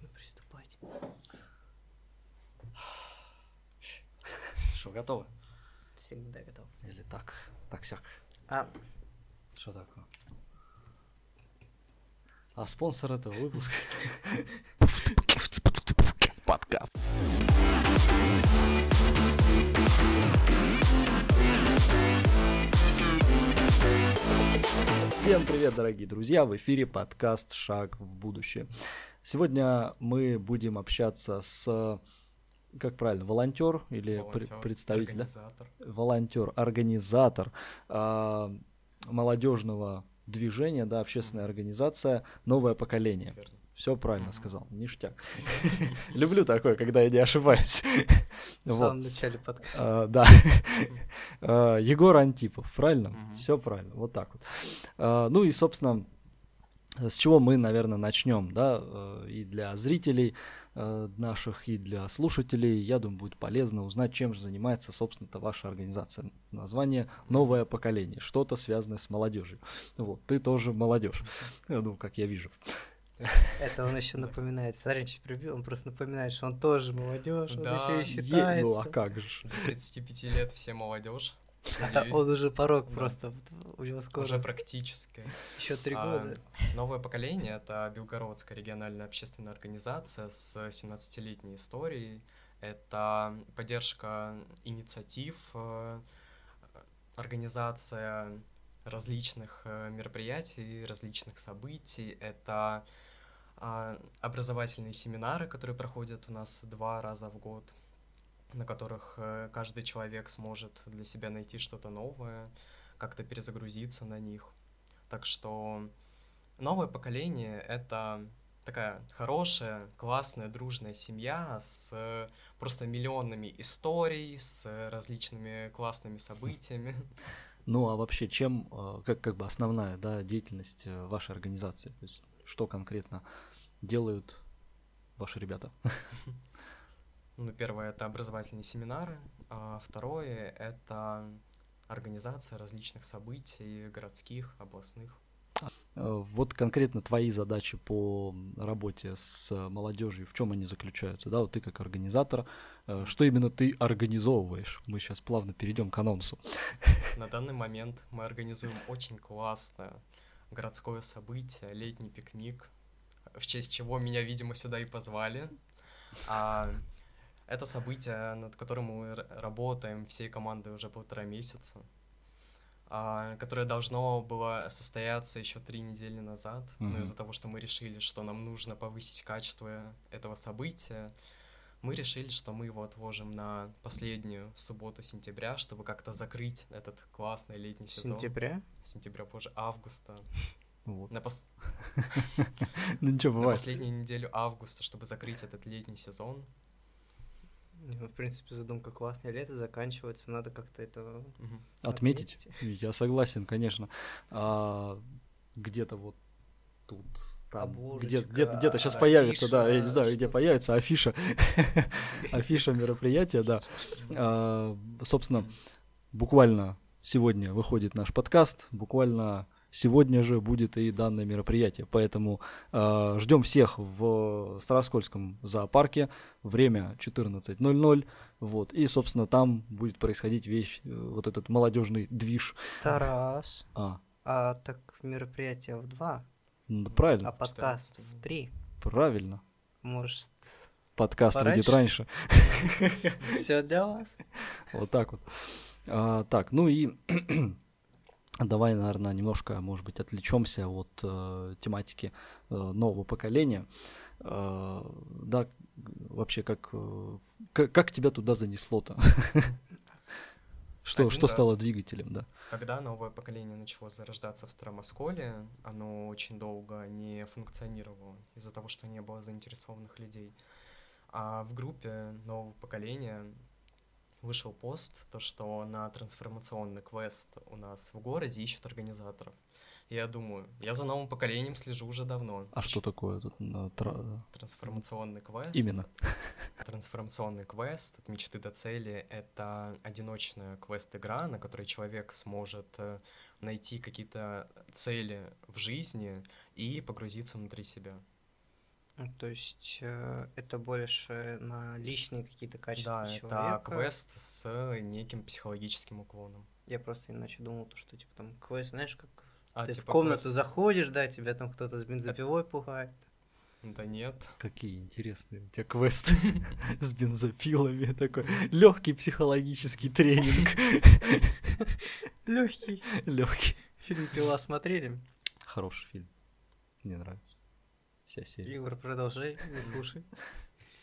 можно приступать. Что, готовы? Всегда готов. Или так, так сяк. А, Что такое? А спонсор этого выпуска Подкаст. Всем привет, дорогие друзья! В эфире подкаст «Шаг в будущее». Сегодня мы будем общаться с, как правильно, волонтер или Волонтер, представитель, да? организатор. волонтер, организатор а, молодежного движения, да, общественная организация «Новое поколение». Верно. Все правильно Мгм. сказал, ништяк. Люблю такое, когда я не ошибаюсь. в самом начале подкаста. А, Да. А, Егор Антипов, правильно? Все правильно, вот так вот. Ну и, собственно, с чего мы, наверное, начнем, да, э, и для зрителей э, наших, и для слушателей, я думаю, будет полезно узнать, чем же занимается, собственно-то, ваша организация. Название «Новое поколение», что-то связанное с молодежью. Вот, ты тоже молодежь, ну, как я вижу. Это он еще напоминает. Чуть прибил, он просто напоминает, что он тоже молодежь, он Да, еще и е- считается. Ну, а как же? До 35 лет все молодежь. Он уже порог Да. просто, у него скоро Уже практически. еще три А, года. Новое поколение — это Белгородская региональная общественная организация с 17-летней историей. Это поддержка инициатив, э, организация различных э, мероприятий, различных событий. Это а, образовательные семинары, которые проходят у нас два раза в год, на которых э, каждый человек сможет для себя найти что-то новое, как-то перезагрузиться на них. Так что новое поколение — это такая хорошая, классная, дружная семья с э, просто миллионами историй, с различными классными событиями. Ну, а вообще, чем, э, как, как бы основная, да, деятельность э, вашей организации? То есть, что конкретно делают ваши ребята? Ну, первое — это образовательные семинары, а второе — это организация различных событий городских, областных. Э, Вот конкретно твои задачи по работе с молодежью, в чем они заключаются? Да, вот ты как организатор, э, что именно ты организовываешь? Мы сейчас плавно перейдем к анонсу. На данный момент мы организуем очень классное городское событие, летний пикник, в честь чего меня, видимо, сюда и позвали. А, это событие, над которым мы работаем всей командой уже полтора месяца, а, которое должно было состояться еще три недели назад, но Мгм. из-за того, что мы решили, что нам нужно повысить качество этого события, мы решили, что мы его отложим на последнюю субботу сентября, чтобы как-то закрыть этот классный летний сезон. Сентября? Сентября, позже, августа. Вот. На, пос- Ну ничего, на последнюю неделю августа, чтобы закрыть этот летний сезон. Ну, в принципе, задумка классная. Лето заканчивается, надо как-то это Мгм. Отметить? Я согласен, конечно. А, где-то вот тут, там, где, Обложечка, где, где-то сейчас появится, да, я не знаю, где появится афиша, афиша мероприятия, да. А, собственно, буквально сегодня выходит наш подкаст, буквально сегодня же будет и данное мероприятие, поэтому ждем всех в Староскольском зоопарке, время 14.00, вот, и, собственно, там будет происходить весь э, вот этот молодежный движ. Тарас. А, А так мероприятие в два, ну да, а правильно, подкаст в три. правильно. Может, Подкаст выйдет Пораньше? раньше. все для вас? Вот так вот. А, так, ну и давай, наверное, немножко, может быть, отвлечемся от э, тематики э, нового поколения. Э, да, вообще, как, э, как, как тебя туда занесло-то? Что, Один что раз. стало двигателем, да? Когда новое поколение начало зарождаться в Старомосколе, оно очень долго не функционировало из-за того, что не было заинтересованных людей. А в группе нового поколения вышел пост, то, что на трансформационный квест у нас в городе ищут организаторов. Я думаю, я за новым поколением слежу уже давно. А что такое тут? э, тра- Трансформационный квест. Именно. Трансформационный квест от мечты до цели — это одиночная квест-игра, на которой человек сможет э, найти какие-то цели в жизни и погрузиться внутри себя. Ну, То есть э, это больше на личные какие-то качества Да, это человека. квест с неким психологическим уклоном. Я просто иначе думал, то, что типа там квест, знаешь, как А, ты типа в комнату квест- заходишь, да, тебя там кто-то с бензопилой пугает. Да нет. Какие интересные у тебя квесты с бензопилами. Такой легкий психологический тренинг. Легкий. Легкий. Фильм Пила смотрели? Хороший фильм. Мне нравится. Вся серия. Егор, продолжай, не слушай.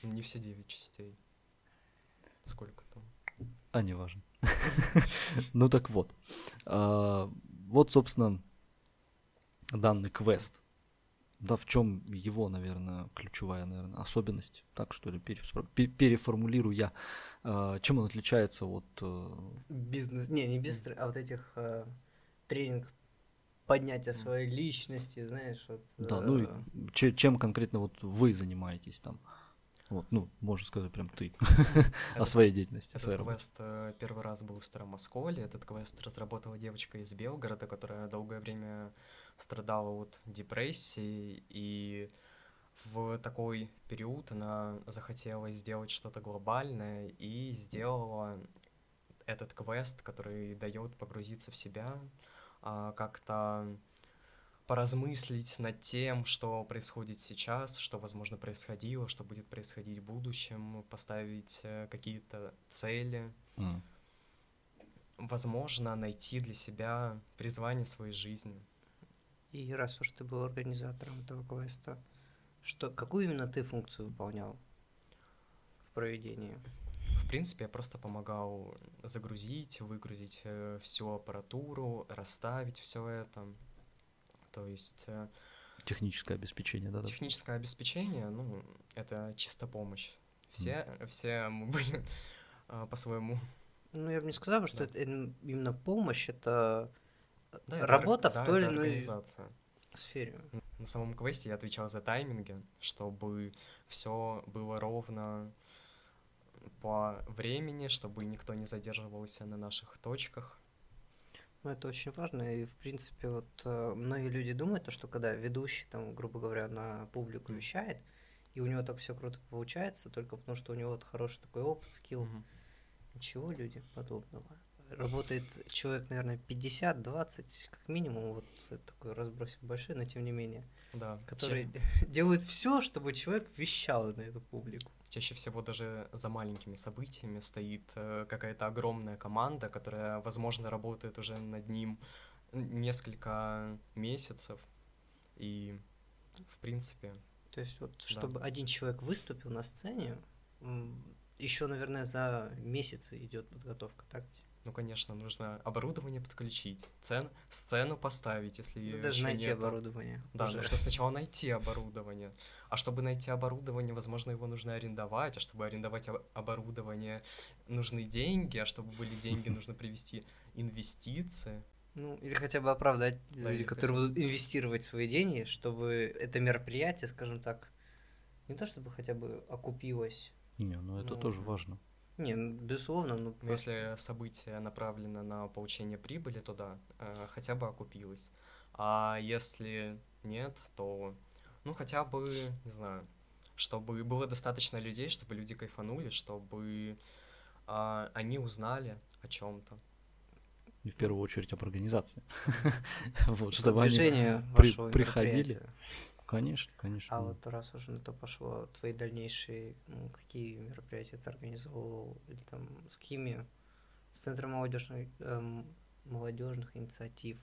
Не все девять частей. Сколько там? А, не важно. Ну так вот. А, Вот, собственно, данный квест. Да, в чем его, наверное, ключевая, наверное, особенность, так что ли, переформулирую я. А, Чем он отличается от э, Бизнес, не, не бизнес, а вот этих э, тренинг поднятия своей личности, знаешь, вот. Да, ну и э, че- чем конкретно вот вы занимаетесь там? Вот, ну, можно сказать прям ты о своей деятельности, Этот своей квест э, первый раз был в Старом Осколе. Этот квест разработала девочка из Белгорода, которая долгое время страдала от депрессии. И в такой период она захотела сделать что-то глобальное и сделала этот квест, который дает погрузиться в себя, как-то поразмыслить над тем, что происходит сейчас, что, возможно, происходило, что будет происходить в будущем, поставить э, какие-то цели, М. возможно, найти для себя призвание своей жизни. И раз уж ты был организатором этого квеста, что, какую именно ты функцию выполнял в проведении? В принципе, я просто помогал загрузить, выгрузить э, всю аппаратуру, расставить все это. То есть э, Техническое обеспечение, да? да? техническое обеспечение, ну, это чисто помощь. Все, все мы были э, по-своему. Ну, я бы не сказал, что Да. это именно помощь, это Да, это работа да, в той это или иной сфере. На самом квесте я отвечал за тайминги, чтобы все было ровно по времени, чтобы никто не задерживался на наших точках. Ну, это очень важно, и, в принципе, вот э, многие люди думают, то, что когда ведущий, там, грубо говоря, на публику вещает, и у него так все круто получается, только потому что у него вот хороший такой опыт, скилл. Мгм. Ничего, люди, подобного. Работает человек, наверное, 50-20, как минимум, вот такой разбросик большой, но тем не менее, Да. которые ча- делают все, чтобы человек вещал на эту публику. Чаще всего даже за маленькими событиями стоит э, какая-то огромная команда, которая, возможно, работает уже над ним несколько месяцев. И, в принципе, То есть вот, чтобы один человек выступил на сцене, еще, наверное, за месяцы идет подготовка, так? Ну, конечно, нужно оборудование подключить, цен, сцену поставить, если Ну, её даже ещё найти нету. оборудование. Да, уже. нужно сначала найти оборудование. А чтобы найти оборудование, возможно, его нужно арендовать. А чтобы арендовать об- оборудование, нужны деньги. А чтобы были деньги, нужно привести инвестиции. Ну, или хотя бы оправдать Да, люди, которые хотя будут инвестировать свои деньги, чтобы это мероприятие, скажем так, не то чтобы хотя бы окупилось. Не, ну это Ну, тоже важно. Не, ну, безусловно, ну, Но просто- если событие направлено на получение прибыли, то да, э, хотя бы окупилось. А если нет, то, ну, хотя бы, не знаю, чтобы было достаточно людей, чтобы люди кайфанули, чтобы а, они узнали о чем-то. И в первую очередь об организации. Вот, чтобы они... при- приходили. Конечно, конечно. А вот раз уже на то пошло, твои дальнейшие, ну, какие мероприятия ты организовывал, или там с какими, с Центром молодежных, молодежных инициатив,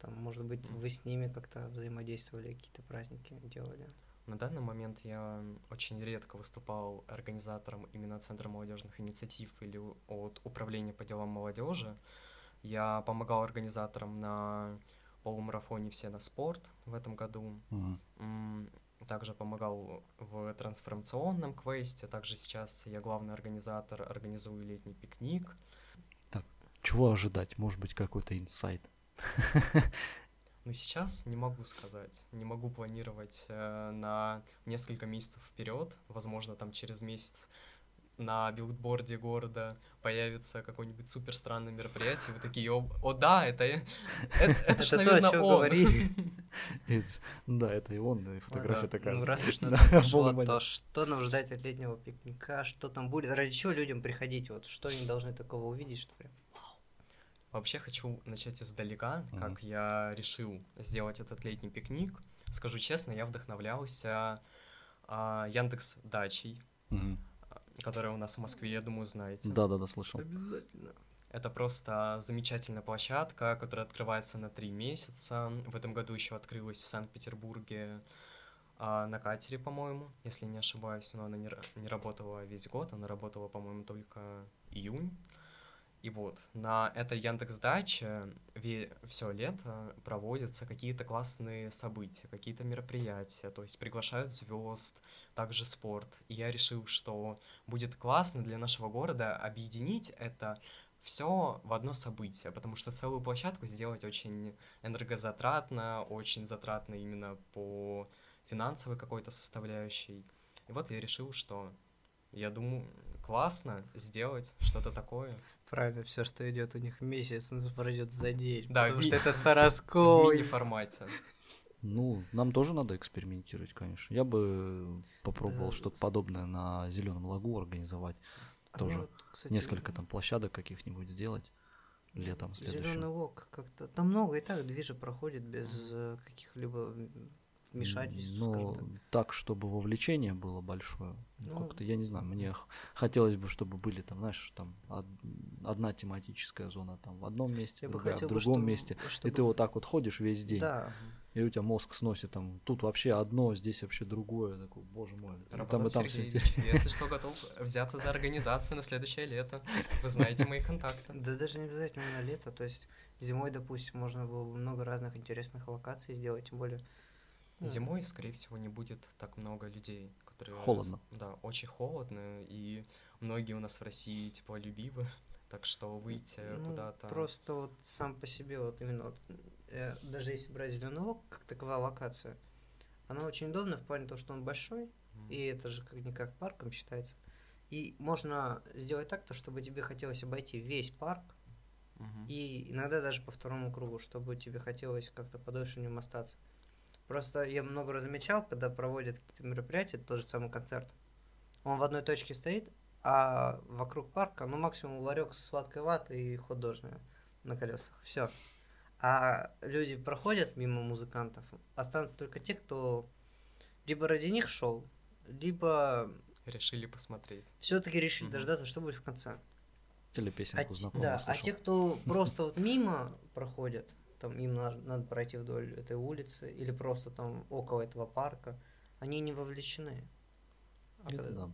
там, может быть, вы с ними как-то взаимодействовали, какие-то праздники делали? На данный момент я очень редко выступал организатором именно Центра молодежных инициатив или от Управления по делам молодежи. Я помогал организаторам на полумарафоне «Все на спорт» в этом году. М, Также помогал в трансформационном квесте. Также сейчас я главный организатор, организую летний пикник. Чего ожидать? Может быть, какой-то инсайт? Но сейчас не могу сказать. Не могу планировать э, на несколько месяцев вперед. Возможно, там через месяц на билдборде города появится какое-нибудь супер странное мероприятие, вы такие, о, о да, это, это, это ж, наверное, он. Да, это и он, и фотография Да, такая. Ну, раз уж на то что нам ждать от летнего пикника, что там будет, ради чего людям приходить, вот что они должны такого увидеть, что прям... Вообще хочу начать издалека, как я решил сделать этот летний пикник. Скажу честно, я вдохновлялся а, Яндекс Дачей. Которая у нас в Москве, я думаю, знаете. Да-да-да, слышал. Обязательно. Это просто замечательная площадка, которая открывается на три месяца. В этом году еще открылась в Санкт-Петербурге а, на катере, по-моему, если не ошибаюсь, но она не, не работала весь год, она работала, по-моему, только июнь. И вот, на этой Яндекс Даче все лето проводятся какие-то классные события, какие-то мероприятия, то есть приглашают звезд, также спорт. И я решил, что будет классно для нашего города объединить это все в одно событие, потому что целую площадку сделать очень энергозатратно, очень затратно именно по финансовой какой-то составляющей. И вот я решил, что я думаю, классно сделать что-то такое. Правильно, все, что идет у них месяц, он пройдет за день. Да, потому ми- что это В Старосковый. мини-формате. Ну, нам тоже надо экспериментировать, конечно. Я бы попробовал Да. что-то подобное на Зеленом лагу организовать. тоже Ну, вот, кстати, Несколько там площадок каких-нибудь сделать летом Зеленый следующим. лог как-то. Там много и так движа проходит без э, каких-либо м, вмешательств, Но скажем так. так, чтобы вовлечение было большое. Ну, Ну, как-то, я не знаю, мне хотелось бы, чтобы были там, знаешь, там од- одна тематическая зона там в одном месте, Я бы другая хотел в бы, другом чтобы- месте. И чтобы- ты вот так вот ходишь весь день, Да, и у тебя мозг сносит там, тут вообще одно, здесь вообще другое. Такой, боже мой. и там и там все Сергеевич, если что, готов взяться за организацию на следующее лето. Вы знаете мои контакты. Да даже не обязательно на лето, то есть зимой, допустим, можно было бы много разных интересных локаций сделать, тем более... ну, Зимой, скорее всего, не будет так много людей, которые... Холодно. Да, очень холодно, и многие у нас в России теплолюбивы, так что выйти ну, куда-то... Просто вот сам по себе, вот именно, вот, э, даже если брать зеленый как таковая локация, она очень удобна в плане того, что он большой, М, и это же как никак парком считается. И можно сделать так, то, чтобы тебе хотелось обойти весь парк, мгм. И иногда даже по второму кругу, чтобы тебе хотелось как-то подольше в нем остаться. Просто я много раз замечал, когда проводят какие-то мероприятия, тот же самый концерт. Он в одной точке стоит, а вокруг парка, ну, максимум ларек с сладкой ватой и художная на колесах. Все. А люди проходят мимо музыкантов, останутся только те, кто либо ради них шел, либо Решили посмотреть. все-таки решили Мгм. дождаться, что будет в конце. Или А, песенку те- знакомую да, а слышал. те, кто просто вот мимо проходят, там им на- надо пройти вдоль этой улицы или просто там около этого парка, они не вовлечены. А Это когда- да.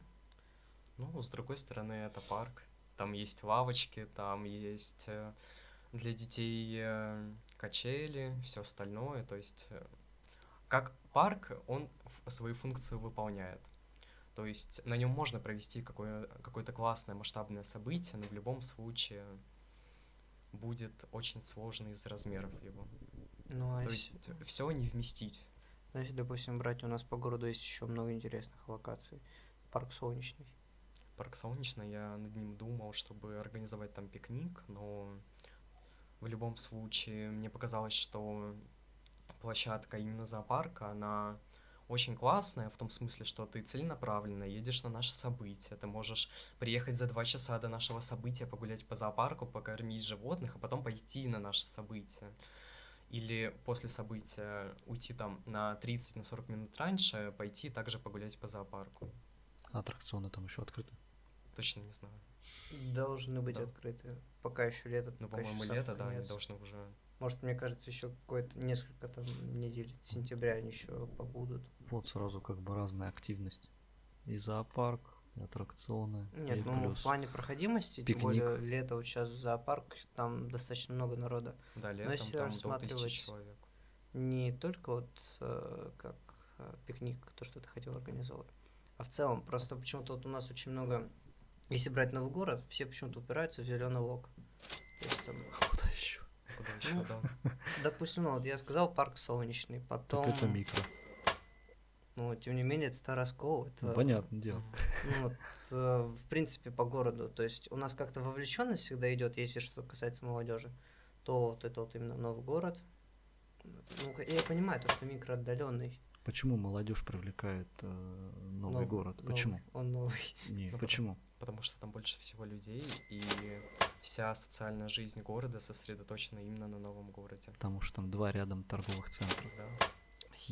Ну, с другой стороны, это парк. Там есть лавочки, там есть э, для детей э, качели, все остальное. То есть, э, как парк, он свою функцию выполняет. То есть на нем можно провести какое- какое-то классное масштабное событие, но в любом случае будет очень сложно из размеров его. Ну, а То если, есть все не вместить. ну, если, допустим, брать, у нас по городу есть еще много интересных локаций. Парк Солнечный. Парк Солнечный, я над ним думал, чтобы организовать там пикник, но в любом случае мне показалось, что площадка именно зоопарка, она очень классная, в том смысле, что ты целенаправленно едешь на наше событие, ты можешь приехать за два часа до нашего события, погулять по зоопарку, покормить животных, а потом пойти на наше событие. Или после события уйти там на 30-40 на 40 минут раньше, пойти также погулять по зоопарку. Аттракционы там еще открыты. Точно не знаю. Должны быть Да. открыты. Пока еще лето. Ну, по-моему, лето, да, они должны уже... Может, мне кажется, еще какое-то несколько там недель сентября они еще побудут. Вот сразу как бы разная активность. И зоопарк, и аттракционы. и Нет, ну плюс в плане проходимости, тем пикник. более лето вот сейчас зоопарк, там достаточно много народа. Да, летом если там до рассматривать человек. Не только вот э, как э, пикник, то, что ты хотел организовать, а в целом. Просто почему-то вот у нас очень много, если брать новый город, все почему-то упираются в зеленый лог. Куда еще? Куда еще, Ну, да. допустим, ну, вот я сказал парк солнечный, потом... Так это микро. но тем не менее это старый оскол. Это, Ну, понятное дело. Ну, вот, э, в принципе, по городу. То есть у нас как-то вовлеченность всегда идет, если что касается молодежи, то вот это вот именно новый город. Ну, я понимаю, то, что микро отдаленный. Почему молодежь привлекает э, новый город? Почему? Он новый. Не, Ну, почему? Потому что там больше всего людей, и вся социальная жизнь города сосредоточена именно на новом городе. Потому что там два рядом торговых центра, Да.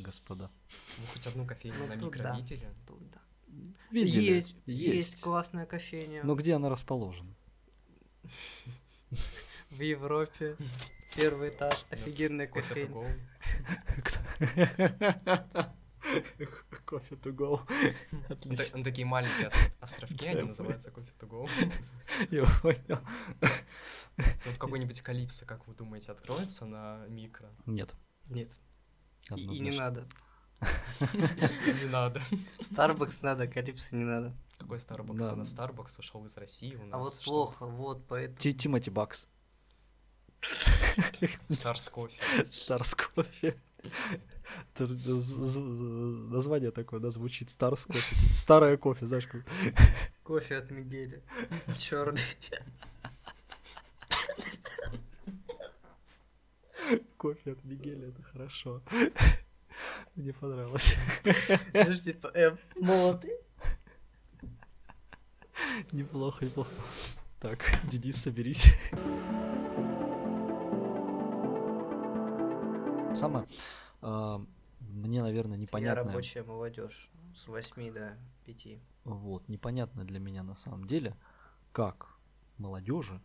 господа. Вы хоть одну кофейню Ну, на микро да. видели? Тут, да. Видели? Есть, есть классная кофейня Но где она расположена? в Европе. Первый этаж, офигенная Кофе. Кофе to go. Отлично. та- такие маленькие ос- островки, они называются кофе to go. Я понял. Вот какой-нибудь Калипсо, как вы думаете, откроется на микро? Нет. Нет, и, не надо. Не надо. Starbucks надо, Калипсо не надо. Какой Starbucks? Да. На Starbucks ушел из России. У нас А вот что? плохо, вот поэтому. Ти- Тимоти Бакс. Stars Coffee. Stars Coffee. Название такое, да, звучит Stars Coffee. Старое кофе, знаешь, как... Кофе от Мигеля. Черный. кофе от Мигеля, это хорошо. Мне понравилось. Подожди, э, молотый? Неплохо, неплохо. Так, Денис, соберись. Самое, а, мне, наверное, Я непонятно. рабочая молодежь с 8 до 5. Вот, непонятно для меня на самом деле, как молодежи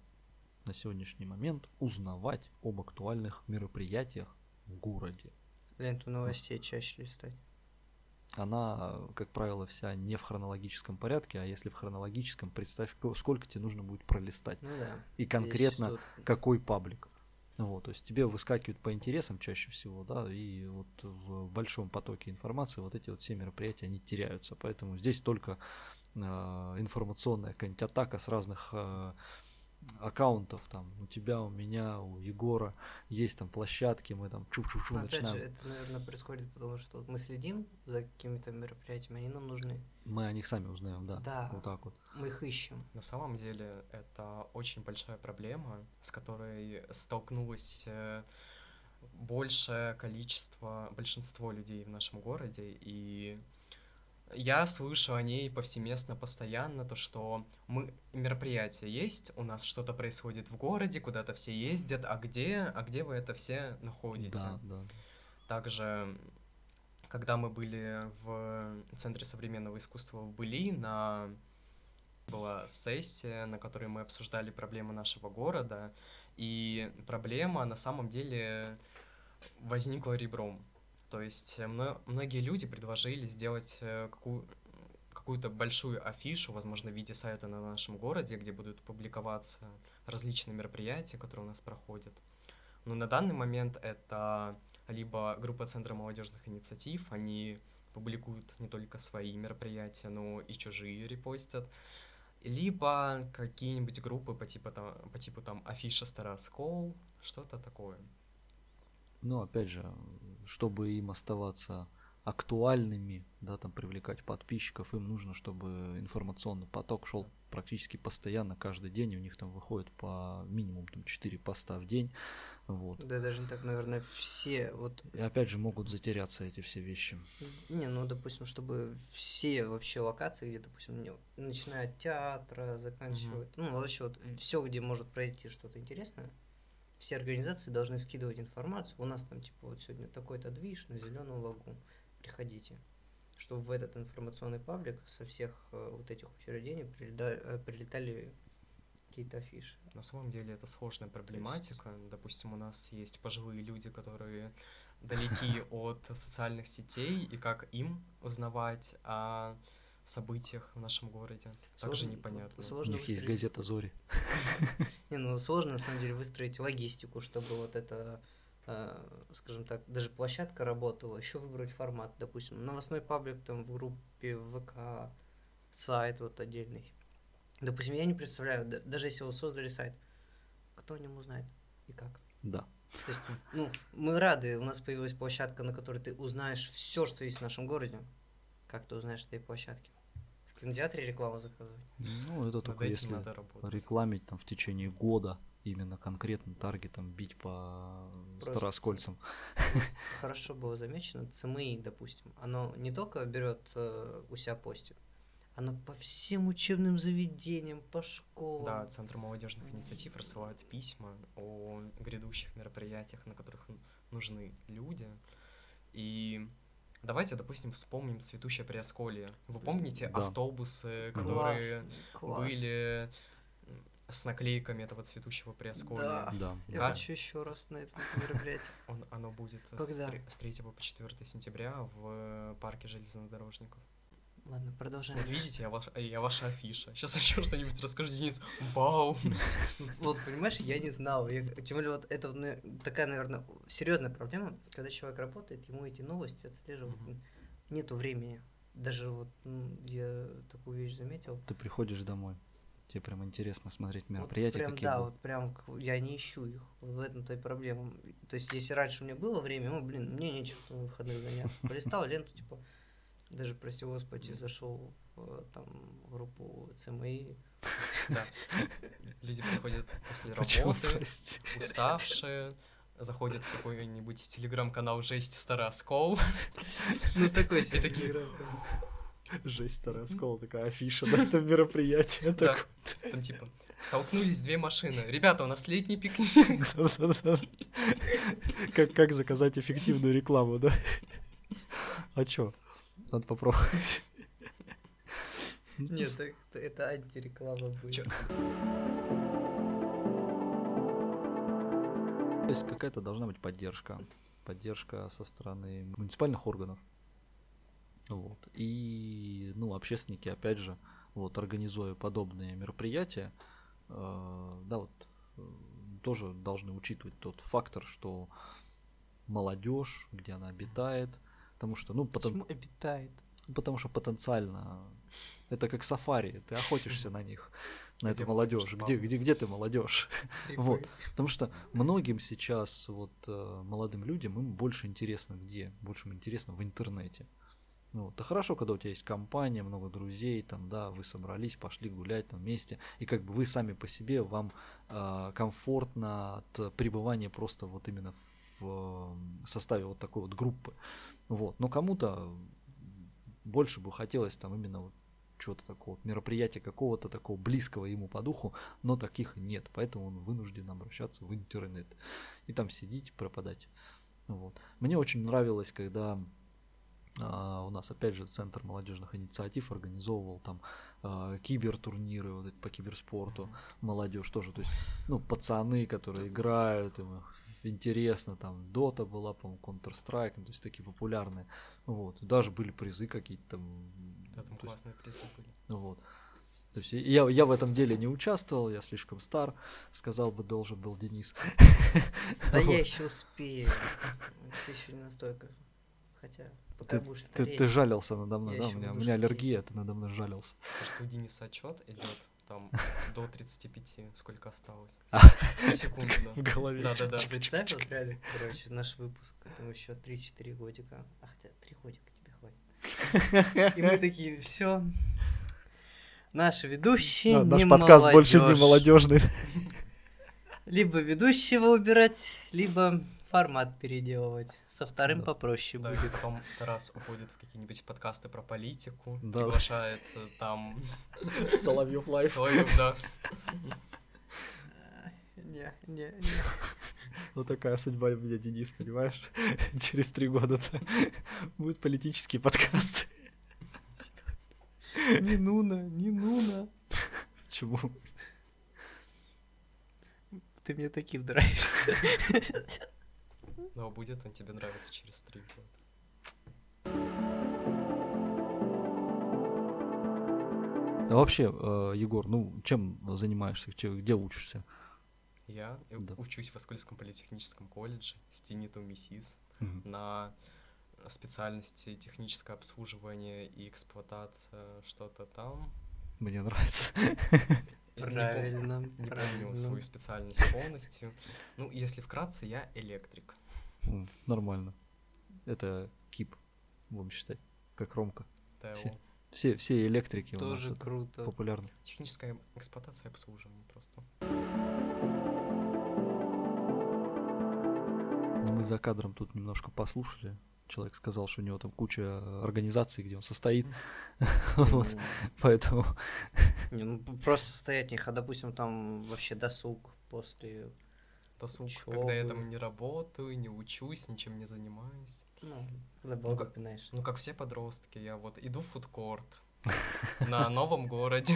на сегодняшний момент узнавать об актуальных мероприятиях в городе. Ленту новостей чаще листать. Она, как правило, вся не в хронологическом порядке, а если в хронологическом, представь, ко- сколько тебе нужно будет пролистать. Ну да. И конкретно тут- какой паблик. Вот, то есть тебе выскакивают по интересам чаще всего, да, и вот в большом потоке информации вот эти вот все мероприятия, они теряются. Поэтому здесь только э, информационная какая-нибудь атака с разных э, аккаунтов, там, у тебя, у меня, у Егора, есть там площадки, мы там чу-чу-чу Но Опять же, начинаем. это, наверное, происходит потому, что вот мы следим за какими-то мероприятиями, они нам нужны. Мы о них сами узнаем, да, Да. вот так вот. Мы их ищем. На самом деле это очень большая проблема, с которой столкнулось э, большее количество, большинство людей в нашем городе, и я слышу о ней повсеместно, постоянно, то, что мы мероприятие есть, у нас что-то происходит в городе, куда-то все ездят, а где, а где вы это все находите? Да, да. Также, когда мы были в Центре современного искусства в Были, на была сессия, на которой мы обсуждали проблемы нашего города, и проблема на самом деле возникла ребром. То есть э, мно- многие люди предложили сделать э, какую- какую-то большую афишу, возможно, в виде сайта на нашем городе, где будут публиковаться различные мероприятия, которые у нас проходят. Но на данный момент это либо группа Центра молодежных инициатив, они публикуют не только свои мероприятия, но и чужие репостят, либо какие-нибудь группы по типу там, по типу там Афиша Староскол, что-то такое. Но опять же, чтобы им оставаться актуальными, да, там привлекать подписчиков, им нужно, чтобы информационный поток шел практически постоянно каждый день. У них там выходит по минимум там, 4 поста в день. Вот. Да даже не так, наверное, все вот И опять же могут затеряться эти все вещи. Не, ну, допустим, чтобы все вообще локации, где, допустим, начиная от театра, заканчивая, ну, вообще вот все, где может произойти что-то интересное, все организации должны скидывать информацию. У нас там, типа, вот сегодня такой-то движ на зеленом лагу. Приходите. Чтобы в этот информационный паблик со всех э, вот этих учреждений прилета- э, прилетали какие-то афиши. На самом деле это сложная проблематика. Допустим, у нас есть пожилые люди, которые далеки от социальных сетей, и как им узнавать о событиях в нашем городе, также Сложно- непонятно. У Сложно них есть выстроить- газета Зори. Не, ну сложно на самом деле выстроить логистику, чтобы вот это, э, скажем так, даже площадка работала, еще выбрать формат, допустим, новостной паблик там в группе ВК, сайт вот отдельный. Допустим, я не представляю, да- даже если вот создали сайт, кто о нем узнает и как. Да. То есть, ну, мы рады, у нас появилась площадка, на которой ты узнаешь все, что есть в нашем городе. Как ты узнаешь этой площадке? В кинотеатре рекламу заказывать? Ну, это Над только если надо работать. рекламить там в течение года, именно конкретно таргетом бить по Просто староскольцам. Хорошо было замечено, ЦМИ, допустим, оно не только берет э, у себя постит, оно по всем учебным заведениям, по школам. Да, Центр молодежных инициатив рассылает письма о грядущих мероприятиях, на которых нужны люди. И давайте, допустим, вспомним цветущее Приосколье. Вы помните Да. автобусы, Да. которые Классно, классно. были с наклейками этого цветущего Приосколья? Да. Да. Я Как? хочу еще раз на этом мероприятии. Он, оно будет с, Когда? с 3 по 4 сентября в э, парке железнодорожников. Ладно, продолжаем. Вот видите, я, ваш, я ваша афиша. Сейчас еще что-нибудь расскажу, Денис. Вау! Вот, понимаешь, я не знал. Я- тем более, вот это ну, такая, наверное, серьезная проблема, когда человек работает, ему эти новости отслеживать Мгм. нету времени. Даже вот ну, я такую вещь заметил. Ты приходишь домой, тебе прям интересно смотреть Вот мероприятия, прям, какие да, будут. вот прям я не ищу их. Вот в этом-то и проблема. То есть, если раньше у меня было время, ну, блин, мне нечего на выходных заняться. Полистал ленту, типа, даже, прости господи, зашел в там группу ЦМИ. Да. Люди приходят после работы, уставшие, заходят в какой-нибудь телеграм-канал «Жесть Старый Оскол». Ну, такой И такие, себе. Жесть, старая скола, такая афиша на этом мероприятии. Да. Там типа, столкнулись две машины. Ребята, у нас летний пикник. Как заказать эффективную рекламу, да? А чё? Надо попробовать. Нет, так- это антиреклама будет. Чё? То есть какая-то должна быть поддержка. Поддержка со стороны муниципальных органов. Вот. И, ну, общественники, опять же, вот, организуя подобные мероприятия, э, да, вот, э, тоже должны учитывать тот фактор, что молодежь, где она обитает, потому что, ну, потом, Почему обитает? потому что потенциально это как сафари, ты охотишься на них, на Где эту молодежь. Где, где, где ты молодежь? Вот. Потому что многим сейчас, вот э, молодым людям, им больше интересно где? Больше им интересно в интернете. Ну, вот. Это хорошо, когда у тебя есть компания, много друзей, там, да, вы собрались, пошли гулять там вместе, и как бы вы сами по себе, вам э, комфортно от пребывания просто вот именно в э, составе вот такой вот группы. Вот. Но кому-то больше бы хотелось там именно вот чего-то такого, мероприятия какого-то такого близкого ему по духу, но таких нет, поэтому он вынужден обращаться в интернет и там сидеть, пропадать. Вот. Мне очень нравилось, когда а, у нас опять же центр молодежных инициатив организовывал там а, кибертурниры вот по киберспорту, молодежь тоже, то есть ну пацаны, которые играют, им интересно, там Дота была, по-моему, Counter-Strike, ну, то есть такие популярные, вот, даже были призы какие-то там, Да, там то есть классные призы были. вот. То есть я, я в этом деле не участвовал, я слишком стар, сказал бы, должен был Денис. Да я еще успею. Ты еще не настолько. Хотя, Ты, будешь ты, ты жалился надо мной, Я да? У меня, у меня аллергия, ты надо мной жалился. Просто у Дениса отчет идет там до 35, сколько осталось. А. Секунду, В да. голове. Да-да-да. Представь, вот реально, короче, наш выпуск, там еще 3-4 годика. А хотя 3 годика тебе хватит. И мы такие, все. Наши ведущие Да, наш подкаст больше не молодежный. Либо ведущего убирать, либо формат переделывать. Со вторым Да. попроще Да, будет. потом Тарас уходит в какие-нибудь подкасты про политику, Да. приглашает э, там Соловьев лайф. Соловьев, да. Не, не, не. Вот такая судьба у меня, Денис, понимаешь? Через три года будет политический подкаст. Не Нуна, не Нуна. Чему? Ты мне таким нравишься. Но будет он тебе нравиться через три года. А вообще, э, Егор, ну чем занимаешься, где учишься? Я э, Да. учусь в Оскольском политехническом колледже Стениту МИСИС Мгм. на специальности техническое обслуживание и эксплуатация, что-то там. Мне нравится. Я Правильно, Не помню правильно. свою специальность полностью. Ну, если вкратце, я электрик. Нормально. Это кип, будем считать, как Ромка. ТЭО. Все. Все, все электрики у нас Тоже круто. популярно. Техническая эксплуатация и обслуживание просто. Ну, Мы за кадром тут немножко послушали. Человек сказал, что у него там куча организаций, где он состоит. Вот, поэтому Не, ну просто состоять них, а допустим там вообще досуг после, Досуг, Учёбы. когда я там не работаю, не учусь, ничем не занимаюсь. ну, когда Ну, балду как- пинаешь. Ну, как все подростки, я вот иду в фудкорт на новом городе.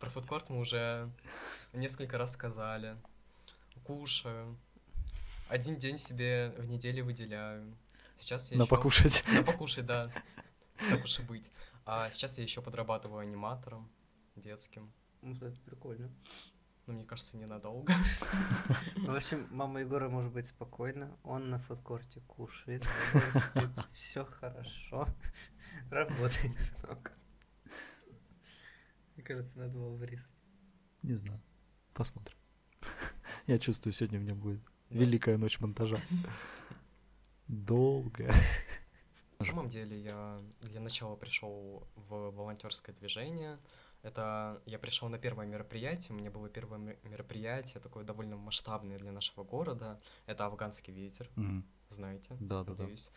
Про фудкорт мы уже несколько раз сказали. Кушаю. Один день себе в неделю выделяю. Сейчас я на ещё- покушать. На покушать, да. Так уж и быть. А сейчас я еще подрабатываю аниматором детским. Ну, это прикольно. Но мне кажется, ненадолго. В общем, мама Егора может быть спокойна. Он на фудкорте кушает, все хорошо. Работает, сынок. Мне кажется, надо было вырезать. Не знаю. Посмотрим. Я чувствую, сегодня у меня будет великая ночь монтажа. Долгая. На самом деле я для начала пришел в волонтерское движение. Это я пришел на первое мероприятие. У меня было первое ме- мероприятие, такое довольно масштабное для нашего города. Это афганский ветер, Мгм. знаете? Да, да, да. надеюсь.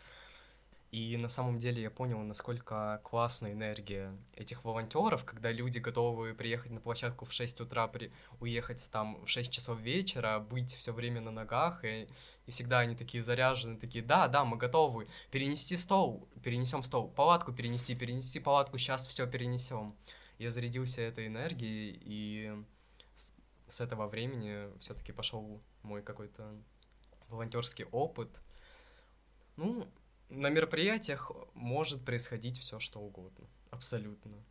И на самом деле я понял, насколько классная энергия этих волонтеров, когда люди готовы приехать на площадку в 6 утра, при... уехать там в 6 часов вечера, быть все время на ногах, и, и всегда они такие заряжены, такие, да, да, мы готовы, перенести стол, перенесем стол, палатку перенести, перенести палатку, сейчас все перенесем. Я зарядился этой энергией, и с, с этого времени все-таки пошел мой какой-то волонтерский опыт. Ну, на мероприятиях может происходить все, что угодно. Абсолютно.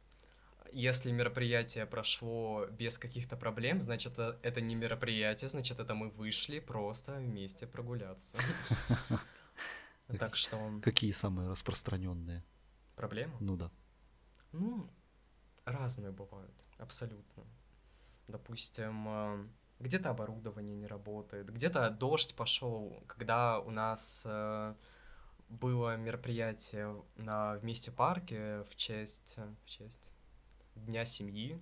Если мероприятие прошло без каких-то проблем, значит, это, это не мероприятие, значит, это мы вышли просто вместе прогуляться. Так что Какие самые распространенные? проблема? Ну да. Ну, разные бывают, абсолютно. Допустим, э, где-то оборудование не работает, где-то дождь пошел, когда у нас э, было мероприятие на вместе парке в честь, в честь Дня семьи.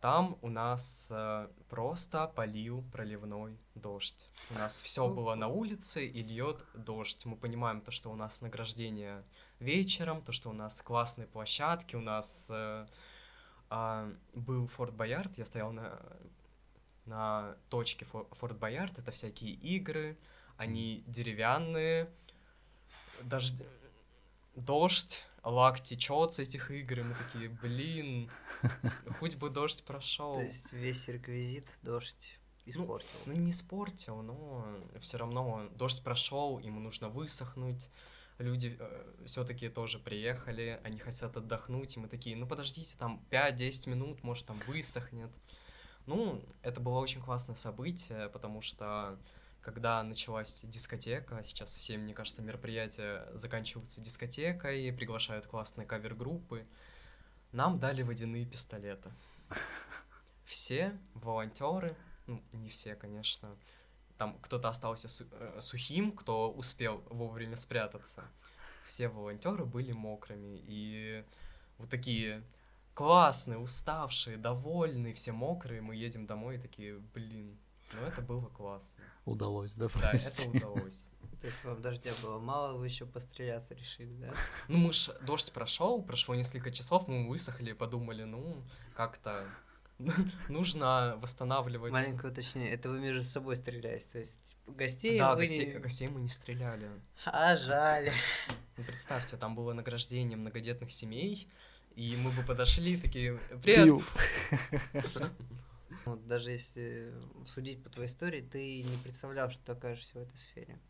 Там у нас э, просто полил проливной дождь. У нас все было на улице и льет дождь. Мы понимаем то, что у нас награждение вечером, то, что у нас классные площадки, у нас э, а, был Форт Боярд, я стоял на, на точке Фо- Форт Боярд, это всякие игры, они деревянные, дождь, дождь, лак течет с этих игр, и мы такие, блин, хоть бы дождь прошел. То есть весь реквизит дождь испортил. Ну, не испортил, но все равно дождь прошел, ему нужно высохнуть. Люди все-таки тоже приехали, они хотят отдохнуть, и мы такие, ну подождите, там 5-10 минут, может там высохнет. Ну, это было очень классное событие, потому что когда началась дискотека, сейчас все, мне кажется, мероприятия заканчиваются дискотекой, приглашают классные кавер-группы, нам дали водяные пистолеты. Все волонтеры, ну, не все, конечно, там кто-то остался су- э, сухим, кто успел вовремя спрятаться. Все волонтеры были мокрыми, и вот такие классные, уставшие, довольные, все мокрые, мы едем домой и такие, блин, ну это было классно. Удалось, да, Да, провести? это удалось. То есть вам дождя было мало, вы еще постреляться решили, да? Ну, мы ж, дождь прошел, прошло несколько часов, мы высохли, подумали, ну, как-то нужно восстанавливать. Маленькое уточнение, это вы между собой стреляете, то есть гостей Да, вы гостей, не- гостей мы не стреляли. А, жаль. Ну, представьте, там было награждение многодетных семей, и мы бы подошли такие, привет! Вот даже если судить по твоей истории, ты не представлял, что ты окажешься в этой сфере.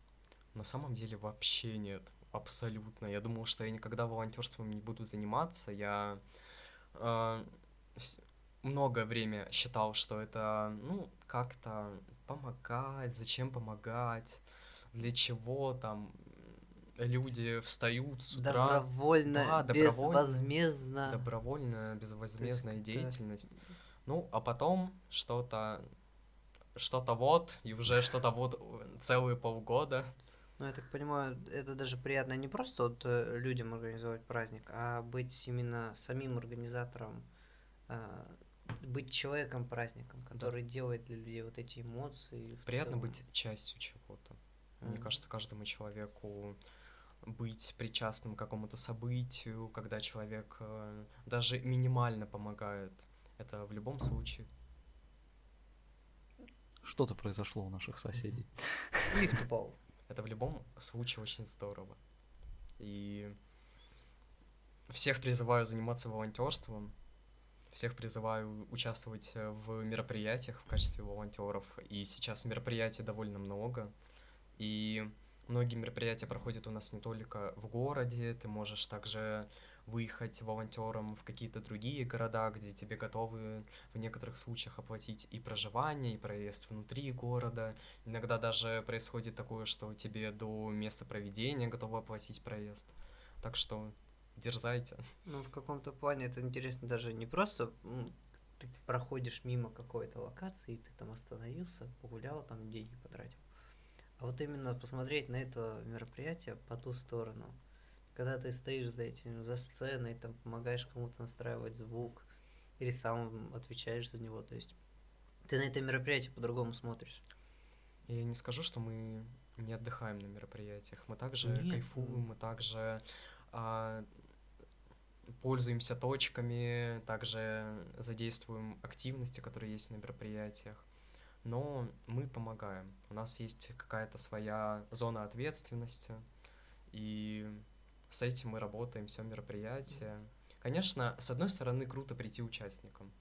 На самом деле вообще нет, абсолютно. Я думал, что я никогда волонтерством не буду заниматься. Я э, многое время считал, что это, ну, как-то помогать, зачем помогать, для чего там люди встают с утра. Добровольно, Да, добровольно. безвозмездно. Добровольная, безвозмездная как-то- деятельность. Ну, а потом что-то, что-то вот, и уже что-то вот э, целые полгода Ну, я так понимаю, это даже приятно не просто вот э, людям организовать праздник, а быть именно самим организатором, а, быть человеком праздником, который делает для людей вот эти эмоции. Приятно целом. быть частью чего-то. Мне Мгм. кажется, каждому человеку быть причастным к какому-то событию, когда человек э, даже минимально помогает, это в любом случае. Что-то произошло у наших соседей. Лифт упал. Это в любом случае очень здорово. И всех призываю заниматься волонтерством, всех призываю участвовать э, в мероприятиях в качестве волонтеров. И сейчас мероприятий довольно много. И многие мероприятия проходят у нас не только в городе, ты можешь также выехать волонтером в какие-то другие города, где тебе готовы в некоторых случаях оплатить и проживание, и проезд внутри города. Иногда даже происходит такое, что тебе до места проведения готовы оплатить проезд. Так что дерзайте. Ну, в каком-то плане это интересно даже не просто м, ты проходишь мимо какой-то локации, ты там остановился, погулял, там деньги потратил. А вот именно посмотреть на это мероприятие по ту сторону. Когда ты стоишь за этим, за сценой, там помогаешь кому-то настраивать звук, или сам отвечаешь за него. То есть ты на это мероприятие по-другому смотришь. Я не скажу, что мы не отдыхаем на мероприятиях. Мы также Нет, кайфуем, ну. мы также а, пользуемся точками, также задействуем активности, которые есть на мероприятиях. Но мы помогаем. У нас есть какая-то своя зона ответственности, и с этим мы работаем все мероприятие. Конечно, с одной стороны, круто прийти участникам.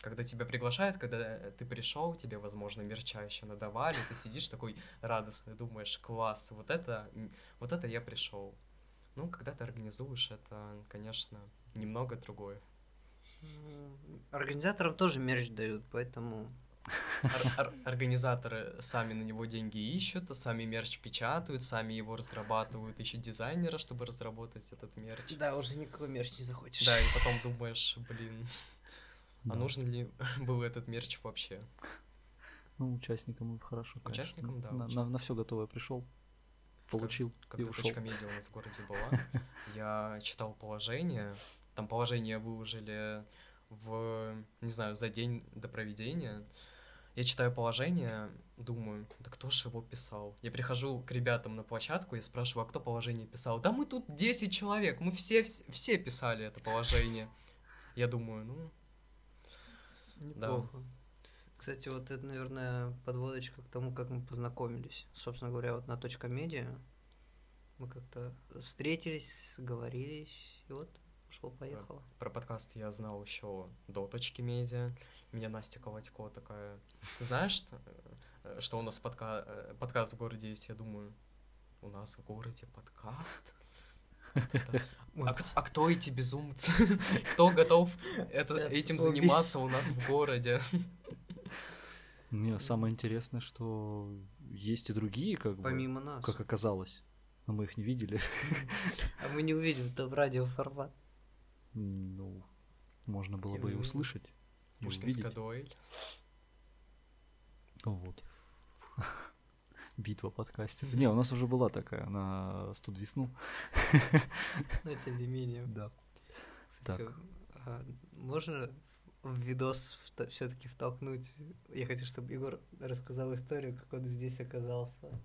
Когда тебя приглашают, когда ты пришел, тебе, возможно, мерча еще надавали, ты сидишь такой радостный, думаешь, класс, вот это, вот это я пришел. Ну, когда ты организуешь, это, конечно, немного другое. Организаторам тоже мерч дают, поэтому Ор- ор- организаторы сами на него деньги ищут, сами мерч печатают, сами его разрабатывают, ищут дизайнера, чтобы разработать этот мерч. да, уже никакой мерч не захочешь. Да, и потом думаешь, блин, а нужен ли был этот мерч вообще? Ну, участникам хорошо. конечно. Участникам, да, На, на, все готовое пришел, получил и Когда ушел. медиа у нас в городе была, я читал положение, там положение выложили в, не знаю, за день до проведения. Я читаю положение, думаю, да кто же его писал? Я прихожу к ребятам на площадку и спрашиваю, а кто положение писал? Да мы тут 10 человек, мы все, вс- все писали это положение. Я думаю, ну, Неплохо. Кстати, вот это, наверное, подводочка к тому, как мы познакомились. Собственно говоря, вот на точка медиа мы как-то встретились, говорились, и вот пошло-поехало. Про подкаст я знал еще до точки медиа. Меня Настя Колотько такая... Ты знаешь, что, э, что у нас подка... э, подкаст в городе есть? Я думаю, у нас в городе подкаст? А, а кто эти безумцы? Кто готов это, этим заниматься у нас в городе? Мне самое интересное, что есть и другие, как бы, Помимо нас. как оказалось. Но мы их не видели. А мы не увидим это в радиоформат. Ну, можно было Тем бы и услышать. Пушкинская дуэль. Вот. Битва подкастеров. Не, у нас уже была такая на студ весну. Но тем не менее. Да. Кстати, а, можно в видос все-таки втолкнуть? Я хочу, чтобы Егор рассказал историю, как он здесь оказался.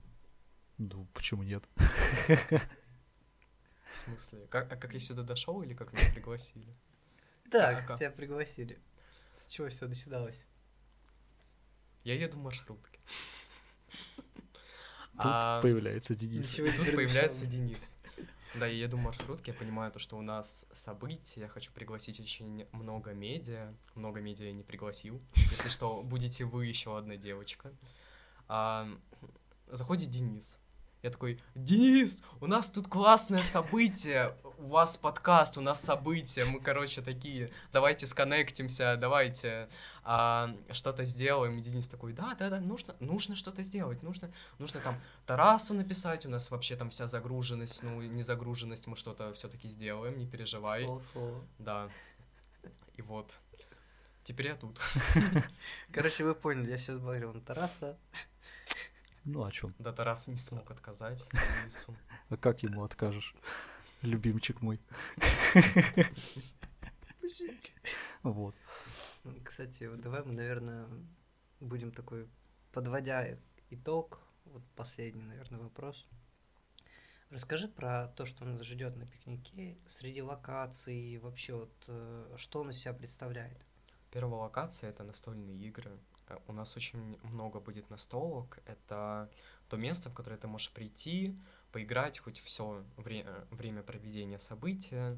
Ну, почему нет? В смысле? Как, а как я сюда дошел или как меня пригласили? Так, как? тебя пригласили. С чего все начиналось? Я еду в маршрутке. Тут А, появляется Денис. Тут появляется Денис. Да, я еду в я понимаю то, что у нас события, я хочу пригласить очень много медиа. Много медиа я не пригласил. Если что, будете вы еще одна девочка. А, заходит Денис. Я такой, Денис, у нас тут классное событие, у вас подкаст, у нас событие, мы, короче, такие, давайте сконнектимся, давайте а, что-то сделаем. И Денис такой, да, да, да, нужно, нужно что-то сделать, нужно, нужно там Тарасу написать, у нас вообще там вся загруженность, ну, не загруженность, мы что-то все-таки сделаем, не переживай. Слово, слово. Да. И вот. Теперь я тут. Короче, вы поняли, я сейчас на Тараса. Ну, о чем? Да, Тарас не смог отказать Денису. А как ему откажешь? Любимчик мой. Вот. Кстати, вот давай мы, наверное, будем такой, подводя итог, вот последний, наверное, вопрос. Расскажи про то, что нас ждет на пикнике, среди локаций, и вообще вот, э, что он из себя представляет. Первая локация — это настольные игры. Э, У нас очень много будет настолок. Это то место, в которое ты можешь прийти, поиграть хоть все время проведения события.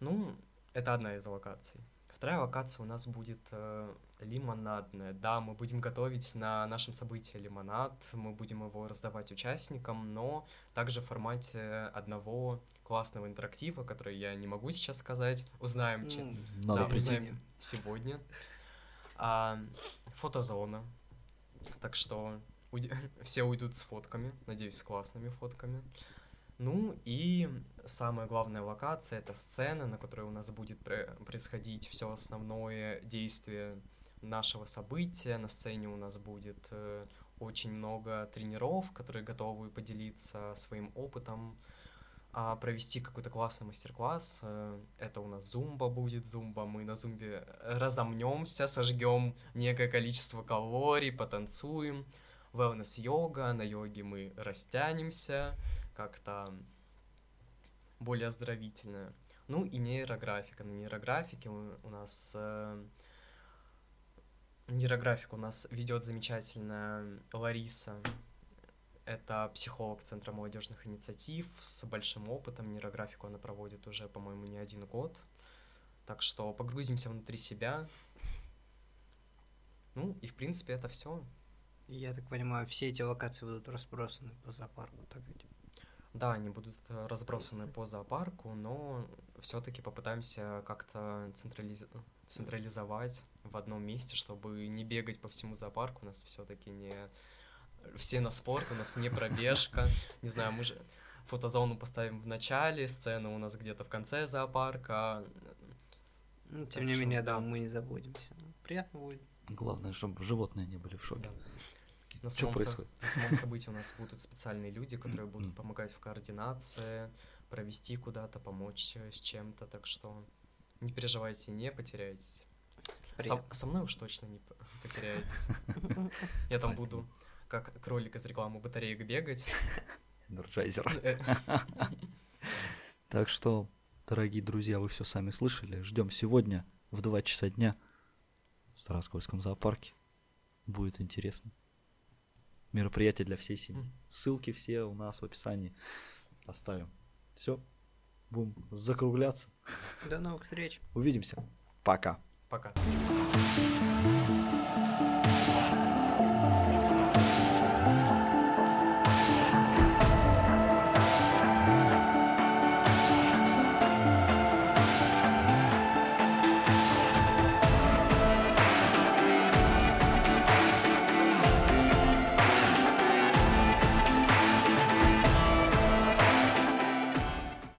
Ну, это одна из локаций. Вторая локация у нас будет э, лимонадная. Да, мы будем готовить на нашем событии лимонад, мы будем его раздавать участникам, но также в формате одного классного интерактива, который я не могу сейчас сказать. Узнаем, че- Ну, Надо да, прийти. узнаем сегодня. А, фотозона. Так что уйд- все уйдут с фотками, надеюсь, с классными фотками. Ну и самая главная локация это сцена, на которой у нас будет происходить все основное действие нашего события. На сцене у нас будет э, очень много тренеров, которые готовы поделиться своим опытом, а, провести какой-то классный мастер-класс. Э, Это у нас зумба будет, зумба. Мы на зумбе разомнемся, сожгем некое количество калорий, потанцуем. Wellness йога, на йоге мы растянемся, как-то более оздоровительно. Ну и нейрографика. На нейрографике у нас э, нейрографику у нас ведет замечательная Лариса. Это психолог Центра молодежных инициатив с большим опытом. Нейрографику она проводит уже, по-моему, не один год. Так что погрузимся внутри себя. Ну и в принципе это все. Я так понимаю, все эти локации будут разбросаны по зоопарку, так ведь? Да, они будут э, разбросаны по зоопарку, но все-таки попытаемся как-то централиз- централизовать в одном месте, чтобы не бегать по всему зоопарку. У нас все-таки не все на спорт, у нас не пробежка. Не знаю, мы же фотозону поставим в начале, сцену у нас где-то в конце зоопарка. Ну, Так тем не менее, да, мы не забудемся. Приятно будет. Главное, чтобы животные не были в шоке. Да. На Что самом, со- происходит? на самом событии у нас будут специальные люди, которые будут помогать в координации, провести куда-то, помочь с чем-то, так что не переживайте, не потеряйтесь. Со, со мной уж точно не потеряетесь. Я там буду как кролик из рекламы батареек бегать. Energizer. Э, Так что, дорогие друзья, вы все сами слышали. Ждем сегодня в 2 часа дня в Староскольском зоопарке. Будет интересно. Мероприятие для всей семьи. Ссылки все у нас в описании оставим. Все. Будем закругляться. До новых встреч. Увидимся. Пока. Пока.